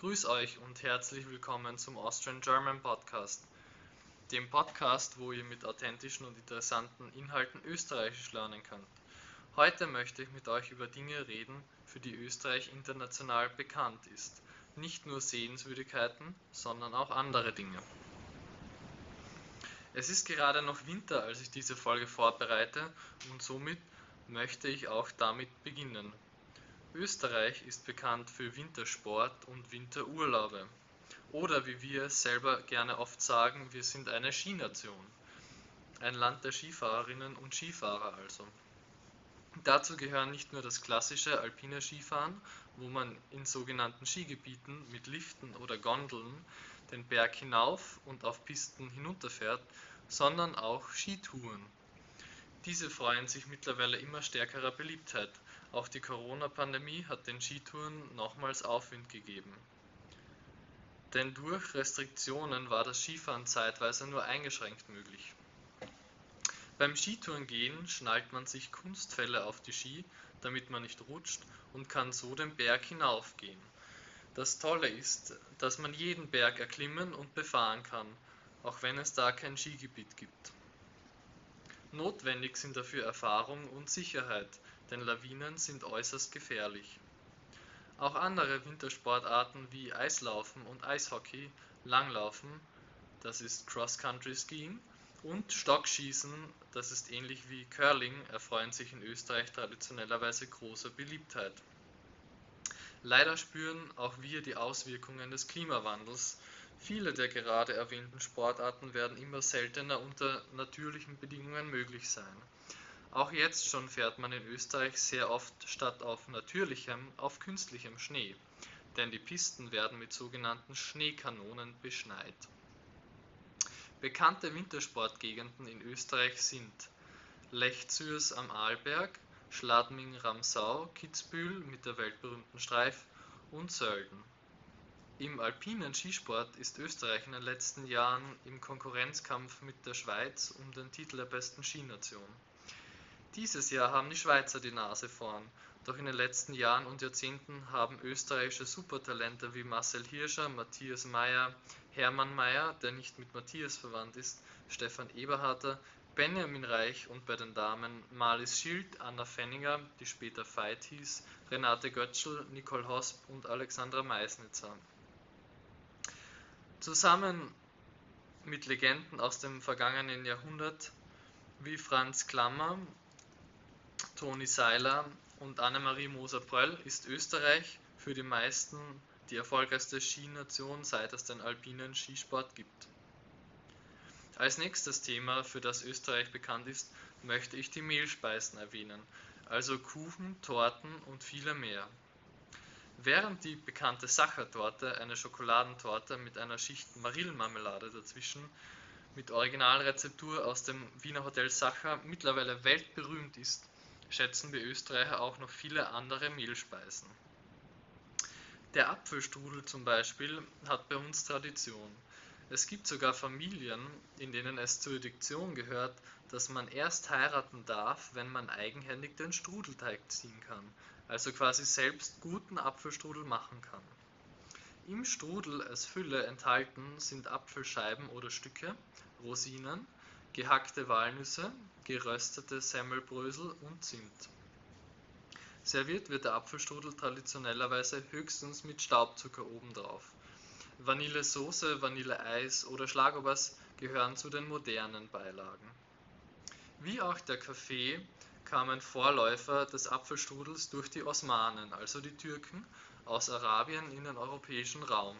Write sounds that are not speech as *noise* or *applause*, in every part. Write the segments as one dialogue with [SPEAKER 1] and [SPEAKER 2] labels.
[SPEAKER 1] Grüß euch und herzlich willkommen zum Austrian German Podcast, dem Podcast, wo ihr mit authentischen und interessanten Inhalten Österreichisch lernen könnt. Heute möchte ich mit euch über Dinge reden, für die Österreich international bekannt ist. Nicht nur Sehenswürdigkeiten, sondern auch andere Dinge. Es ist gerade noch Winter, als ich diese Folge vorbereite und somit möchte ich auch damit beginnen. Österreich ist bekannt für Wintersport und Winterurlaube. Oder wie wir selber gerne oft sagen, wir sind eine Skination. Ein Land der Skifahrerinnen und Skifahrer also. Dazu gehören nicht nur das klassische alpine Skifahren, wo man in sogenannten Skigebieten mit Liften oder Gondeln den Berg hinauf und auf Pisten hinunterfährt, sondern auch Skitouren. Diese freuen sich mittlerweile immer stärkerer Beliebtheit auch die Corona-Pandemie hat den Skitouren nochmals Aufwind gegeben. Denn durch Restriktionen war das Skifahren zeitweise nur eingeschränkt möglich. Beim Skitourengehen schnallt man sich Kunstfälle auf die Ski, damit man nicht rutscht und kann so den Berg hinaufgehen. Das Tolle ist, dass man jeden Berg erklimmen und befahren kann, auch wenn es da kein Skigebiet gibt. Notwendig sind dafür Erfahrung und Sicherheit, denn Lawinen sind äußerst gefährlich. Auch andere Wintersportarten wie Eislaufen und Eishockey, Langlaufen, das ist Cross-Country Skiing, und Stockschießen, das ist ähnlich wie Curling, erfreuen sich in Österreich traditionellerweise großer Beliebtheit. Leider spüren auch wir die Auswirkungen des Klimawandels. Viele der gerade erwähnten Sportarten werden immer seltener unter natürlichen Bedingungen möglich sein. Auch jetzt schon fährt man in Österreich sehr oft statt auf natürlichem auf künstlichem Schnee, denn die Pisten werden mit sogenannten Schneekanonen beschneit. Bekannte Wintersportgegenden in Österreich sind Lech Zürs am Arlberg, Schladming-Ramsau, Kitzbühel mit der weltberühmten Streif und Sölden. Im alpinen Skisport ist Österreich in den letzten Jahren im Konkurrenzkampf mit der Schweiz um den Titel der besten Skination. Dieses Jahr haben die Schweizer die Nase vorn, doch in den letzten Jahren und Jahrzehnten haben österreichische Supertalente wie Marcel Hirscher, Matthias Meyer, Hermann Meyer, der nicht mit Matthias verwandt ist, Stefan Eberharter, Benjamin Reich und bei den Damen Marlies Schild, Anna Fenninger, die später Veit hieß, Renate Götzschel, Nicole Hosp und Alexandra Meisnitzer. Zusammen mit Legenden aus dem vergangenen Jahrhundert wie Franz Klammer, Toni Seiler und Annemarie Moser-Pröll ist Österreich für die meisten die erfolgreichste Skination, seit es den alpinen Skisport gibt. Als nächstes Thema, für das Österreich bekannt ist, möchte ich die Mehlspeisen erwähnen, also Kuchen, Torten und viele mehr. Während die bekannte Sachertorte, eine Schokoladentorte mit einer Schicht Marillenmarmelade dazwischen, mit Originalrezeptur aus dem Wiener Hotel Sacher mittlerweile weltberühmt ist, schätzen wir Österreicher auch noch viele andere Mehlspeisen. Der Apfelstrudel zum Beispiel hat bei uns Tradition. Es gibt sogar Familien, in denen es zur Diktion gehört, dass man erst heiraten darf, wenn man eigenhändig den Strudelteig ziehen kann, also quasi selbst guten Apfelstrudel machen kann. Im Strudel als Fülle enthalten sind Apfelscheiben oder Stücke, Rosinen, gehackte Walnüsse, geröstete Semmelbrösel und Zimt. Serviert wird der Apfelstrudel traditionellerweise höchstens mit Staubzucker obendrauf. Vanillesoße, Vanilleeis oder Schlagobers gehören zu den modernen Beilagen. Wie auch der Kaffee kamen Vorläufer des Apfelstrudels durch die Osmanen, also die Türken, aus Arabien in den europäischen Raum.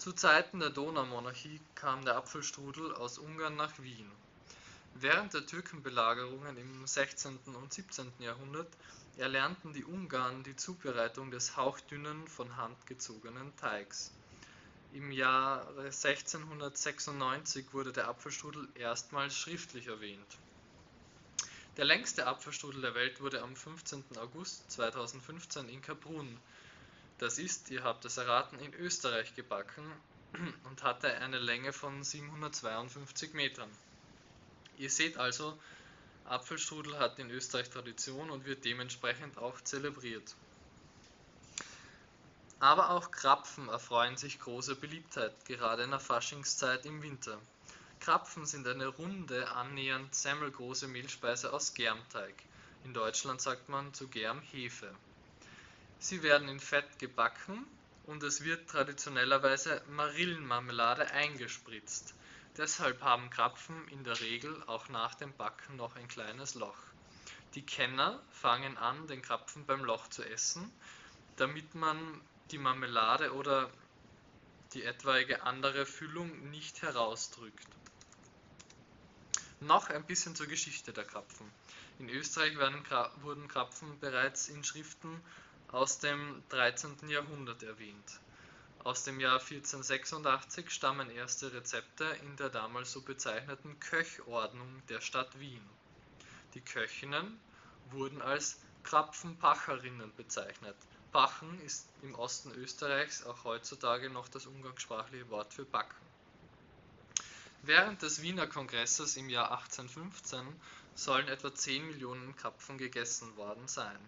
[SPEAKER 1] Zu Zeiten der Donaumonarchie kam der Apfelstrudel aus Ungarn nach Wien. Während der Türkenbelagerungen im 16. und 17. Jahrhundert erlernten die Ungarn die Zubereitung des hauchdünnen, von Hand gezogenen Teigs. Im Jahre 1696 wurde der Apfelstrudel erstmals schriftlich erwähnt. Der längste Apfelstrudel der Welt wurde am 15. August 2015 in Kaprun das ist, ihr habt es erraten, in Österreich gebacken *clears throat* und hatte eine Länge von 752 Metern. Ihr seht also, Apfelstrudel hat in Österreich Tradition und wird dementsprechend auch zelebriert. Aber auch Krapfen erfreuen sich großer Beliebtheit, gerade in der Faschingszeit im Winter. Krapfen sind eine runde, annähernd semmelgroße Mehlspeise aus Germteig. In Deutschland sagt man zu Germ Hefe. Sie werden in Fett gebacken und es wird traditionellerweise Marillenmarmelade eingespritzt. Deshalb haben Krapfen in der Regel auch nach dem Backen noch ein kleines Loch. Die Kenner fangen an, den Krapfen beim Loch zu essen, damit man die Marmelade oder die etwaige andere Füllung nicht herausdrückt. Noch ein bisschen zur Geschichte der Krapfen. In Österreich wurden Krapfen bereits in Schriften aus dem 13. Jahrhundert erwähnt. Aus dem Jahr 1486 stammen erste Rezepte in der damals so bezeichneten Köchordnung der Stadt Wien. Die Köchinnen wurden als Krapfenpacherinnen bezeichnet. Pachen ist im Osten Österreichs auch heutzutage noch das umgangssprachliche Wort für Backen. Während des Wiener Kongresses im Jahr 1815 sollen etwa 10 Millionen Krapfen gegessen worden sein.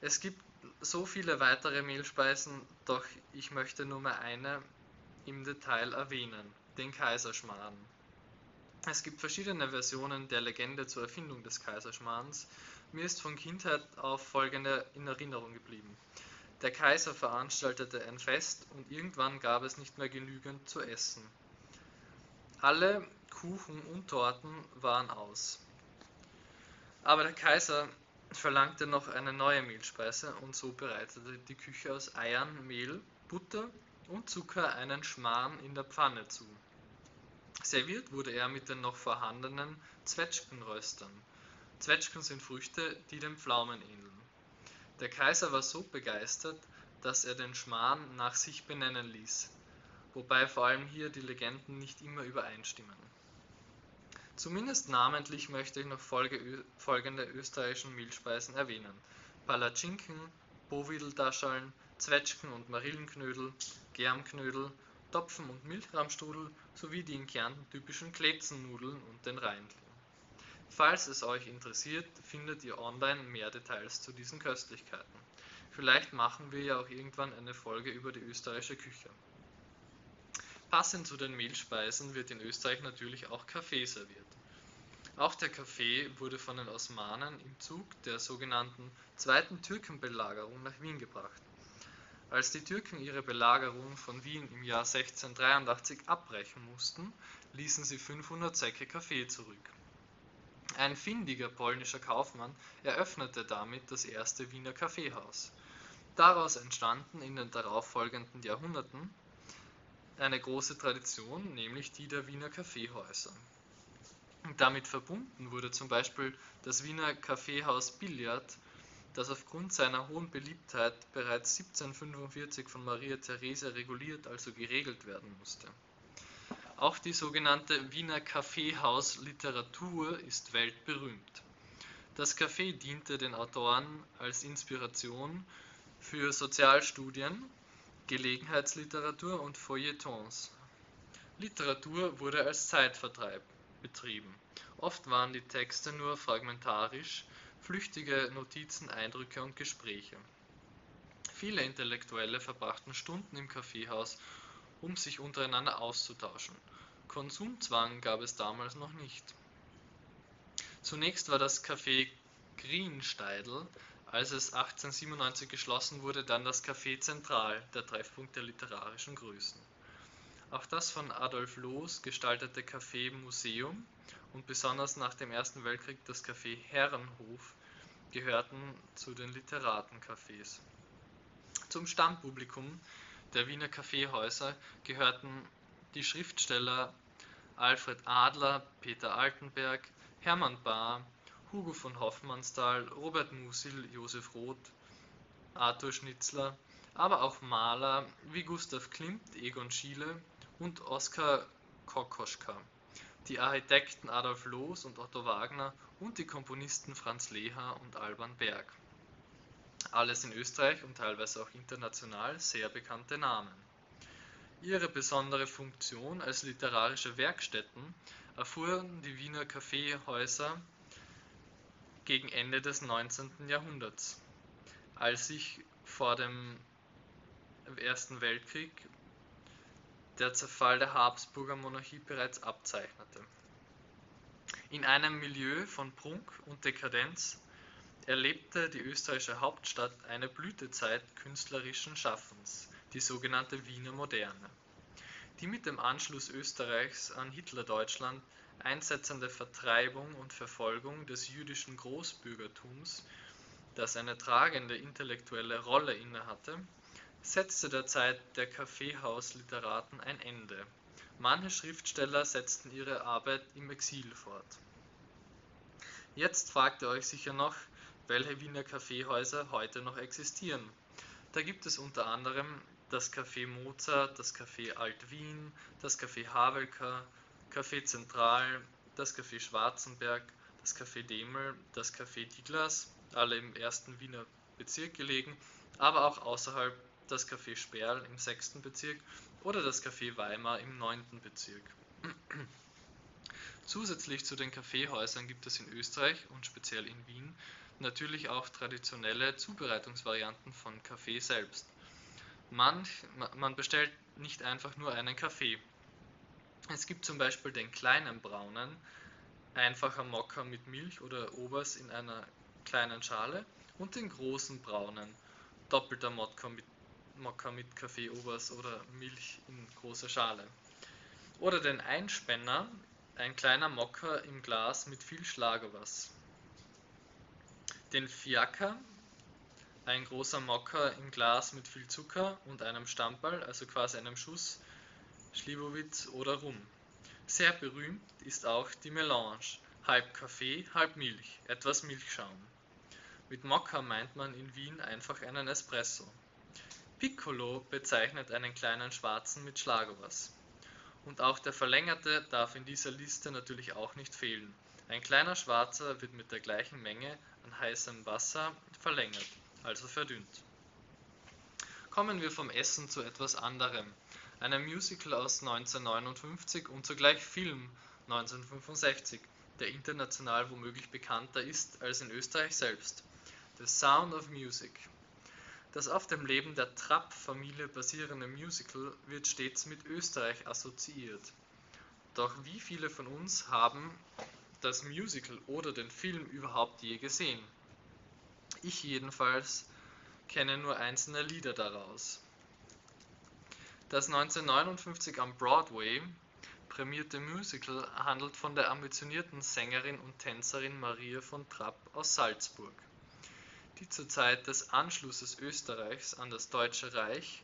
[SPEAKER 1] Es gibt so viele weitere Mehlspeisen, doch ich möchte nur mal eine im Detail erwähnen, den Kaiserschmarrn. Es gibt verschiedene Versionen der Legende zur Erfindung des Kaiserschmarrns. Mir ist von Kindheit auf folgende in Erinnerung geblieben. Der Kaiser veranstaltete ein Fest und irgendwann gab es nicht mehr genügend zu essen. Alle Kuchen und Torten waren aus. Aber der Kaiser verlangte noch eine neue Mehlspeise und so bereitete die Küche aus Eiern, Mehl, Butter und Zucker einen Schmarrn in der Pfanne zu. Serviert wurde er mit den noch vorhandenen Zwetschgenröstern. Zwetschgen sind Früchte, die den Pflaumen ähneln. Der Kaiser war so begeistert, dass er den Schmarrn nach sich benennen ließ wobei vor allem hier die Legenden nicht immer übereinstimmen. Zumindest namentlich möchte ich noch folgende österreichischen Mehlspeisen erwähnen: Palatschinken, Bowideldaschaln, Zwetschgen und Marillenknödel, Germknödel, Topfen und Milchrahmstrudel sowie die in Kärnten typischen Kletzennudeln und den Reindl. Falls es euch interessiert, findet ihr online mehr Details zu diesen Köstlichkeiten. Vielleicht machen wir ja auch irgendwann eine Folge über die österreichische Küche. Passend zu den Mehlspeisen wird in Österreich natürlich auch Kaffee serviert. Auch der Kaffee wurde von den Osmanen im Zug der sogenannten Zweiten Türkenbelagerung nach Wien gebracht. Als die Türken ihre Belagerung von Wien im Jahr 1683 abbrechen mussten, ließen sie 500 Säcke Kaffee zurück. Ein findiger polnischer Kaufmann eröffnete damit das erste Wiener Kaffeehaus. Daraus entstanden in den darauffolgenden Jahrhunderten eine große Tradition, nämlich die der Wiener Kaffeehäuser. Damit verbunden wurde zum Beispiel das Wiener Kaffeehaus Billard, das aufgrund seiner hohen Beliebtheit bereits 1745 von Maria Theresia reguliert, also geregelt werden musste. Auch die sogenannte Wiener Kaffeehaus-Literatur ist weltberühmt. Das Café diente den Autoren als Inspiration für Sozialstudien Gelegenheitsliteratur und Feuilletons. Literatur wurde als Zeitvertreib betrieben. Oft waren die Texte nur fragmentarisch, flüchtige Notizen, Eindrücke und Gespräche. Viele Intellektuelle verbrachten Stunden im Kaffeehaus, um sich untereinander auszutauschen. Konsumzwang gab es damals noch nicht. Zunächst war das Café Griensteidl als es 1897 geschlossen wurde, dann das Café Zentral, der Treffpunkt der literarischen Größen. Auch das von Adolf Loos gestaltete Café Museum und besonders nach dem Ersten Weltkrieg das Café Herrenhof gehörten zu den Literatencafés. Zum Stammpublikum der Wiener Kaffeehäuser gehörten die Schriftsteller Alfred Adler, Peter Altenberg, Hermann Bahr, Hugo von Hofmannsthal, Robert Musil, Josef Roth, Arthur Schnitzler, aber auch Maler wie Gustav Klimt, Egon Schiele und Oskar Kokoschka, die Architekten Adolf Loos und Otto Wagner und die Komponisten Franz Leher und Alban Berg. Alles in Österreich und teilweise auch international sehr bekannte Namen. Ihre besondere Funktion als literarische Werkstätten erfuhren die Wiener Kaffeehäuser gegen Ende des 19. Jahrhunderts, als sich vor dem Ersten Weltkrieg der Zerfall der Habsburger Monarchie bereits abzeichnete. In einem Milieu von Prunk und Dekadenz erlebte die österreichische Hauptstadt eine Blütezeit künstlerischen Schaffens, die sogenannte Wiener Moderne. Die mit dem Anschluss Österreichs an Hitlerdeutschland einsetzende Vertreibung und Verfolgung des jüdischen Großbürgertums, das eine tragende intellektuelle Rolle innehatte, setzte der Zeit der Kaffeehausliteraten ein Ende. Manche Schriftsteller setzten ihre Arbeit im Exil fort. Jetzt fragt ihr euch sicher noch, welche Wiener Kaffeehäuser heute noch existieren. Da gibt es unter anderem das Café Mozart, das Café Alt-Wien, das Café Havelka, Café Zentral, das Café Schwarzenberg, das Café Demel, das Café Diglas, alle im ersten Wiener Bezirk gelegen, aber auch außerhalb das Café Sperl im sechsten Bezirk oder das Café Weimar im neunten Bezirk. *clears throat* Zusätzlich zu den Kaffeehäusern gibt es in Österreich und speziell in Wien natürlich auch traditionelle Zubereitungsvarianten von Kaffee selbst. Manch, man bestellt nicht einfach nur einen Kaffee. Es gibt zum Beispiel den kleinen braunen, einfacher Mokka mit Milch oder Obers in einer kleinen Schale und den großen braunen, doppelter Mokka mit, Mokka mit Kaffee Obers oder Milch in großer Schale. Oder den Einspänner, ein kleiner Mokka im Glas mit viel Schlagerwas. Den Fiaker, ein großer Mokka im Glas mit viel Zucker und einem Stamperl, also quasi einem Schuss Schlibowitz oder Rum. Sehr berühmt ist auch die Melange, halb Kaffee, halb Milch, etwas Milchschaum. Mit Mokka meint man in Wien einfach einen Espresso. Piccolo bezeichnet einen kleinen Schwarzen mit Schlagobers. Und auch der Verlängerte darf in dieser Liste natürlich auch nicht fehlen. Ein kleiner Schwarzer wird mit der gleichen Menge an heißem Wasser verlängert also verdünnt. Kommen wir vom Essen zu etwas anderem, einem Musical aus 1959 und zugleich Film 1965, der international womöglich bekannter ist als in Österreich selbst. The Sound of Music. Das auf dem Leben der Trapp-Familie basierende Musical wird stets mit Österreich assoziiert. Doch wie viele von uns haben das Musical oder den Film überhaupt je gesehen? Ich jedenfalls kenne nur einzelne Lieder daraus. Das 1959 am Broadway prämierte Musical handelt von der ambitionierten Sängerin und Tänzerin Maria von Trapp aus Salzburg, die zur Zeit des Anschlusses Österreichs an das Deutsche Reich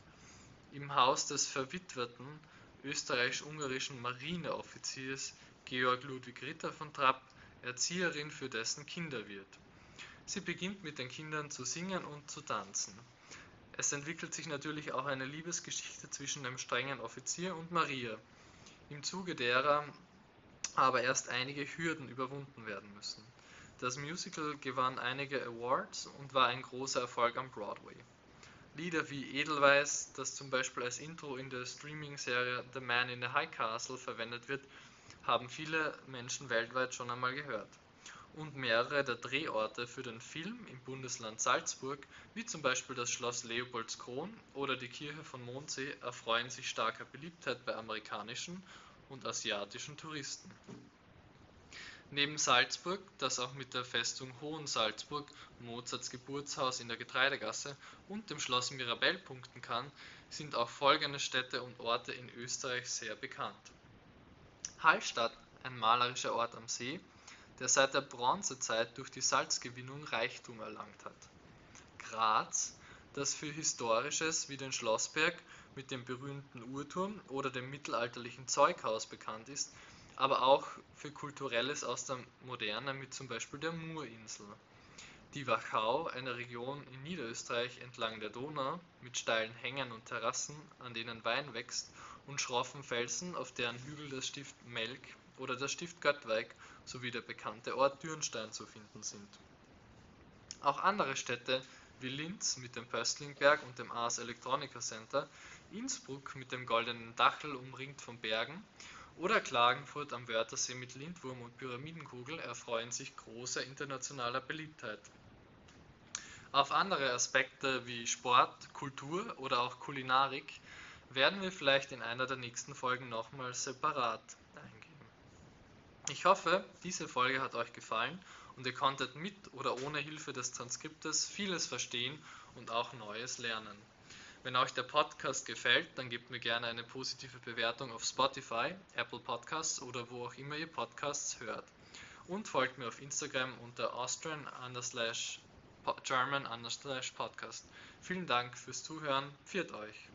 [SPEAKER 1] im Haus des verwitwerten österreichisch-ungarischen Marineoffiziers Georg Ludwig Ritter von Trapp Erzieherin für dessen Kinder wird Sie beginnt mit den Kindern zu singen und zu tanzen. Es entwickelt sich natürlich auch eine Liebesgeschichte zwischen dem strengen Offizier und Maria, im Zuge derer aber erst einige Hürden überwunden werden müssen. Das Musical gewann einige Awards und war ein großer Erfolg am Broadway. Lieder wie Edelweiß, das zum Beispiel als Intro in der Streaming-Serie The Man in the High Castle verwendet wird, haben viele Menschen weltweit schon einmal gehört und mehrere der Drehorte für den Film im Bundesland Salzburg, wie zum Beispiel das Schloss Leopoldskron oder die Kirche von Mondsee, erfreuen sich starker Beliebtheit bei amerikanischen und asiatischen Touristen. Neben Salzburg, das auch mit der Festung Hohensalzburg, Mozarts Geburtshaus in der Getreidegasse und dem Schloss Mirabell punkten kann, sind auch folgende Städte und Orte in Österreich sehr bekannt: Hallstatt, ein malerischer Ort am See der seit der Bronzezeit durch die Salzgewinnung Reichtum erlangt hat. Graz, das für Historisches wie den Schlossberg mit dem berühmten Uhrturm oder dem mittelalterlichen Zeughaus bekannt ist, aber auch für Kulturelles aus der Moderne mit zum Beispiel der Murinsel. Die Wachau, eine Region in Niederösterreich entlang der Donau mit steilen Hängen und Terrassen, an denen Wein wächst, und schroffen Felsen, auf deren Hügel das Stift Melk oder das Stift Göttweig sowie der bekannte Ort Dürnstein zu finden sind. Auch andere Städte wie Linz mit dem Pöstlingberg und dem Ars Electronica Center, Innsbruck mit dem Goldenen Dachel umringt von Bergen oder Klagenfurt am Wörthersee mit Lindwurm und Pyramidenkugel erfreuen sich großer internationaler Beliebtheit. Auf andere Aspekte wie Sport, Kultur oder auch Kulinarik werden wir vielleicht in einer der nächsten Folgen nochmal separat eingehen. Ich hoffe, diese Folge hat euch gefallen und ihr konntet mit oder ohne Hilfe des Transkriptes vieles verstehen und auch Neues lernen. Wenn euch der Podcast gefällt, dann gebt mir gerne eine positive Bewertung auf Spotify, Apple Podcasts oder wo auch immer ihr Podcasts hört. Und folgt mir auf Instagram unter Austrian German Podcast. Vielen Dank fürs Zuhören. Viert euch!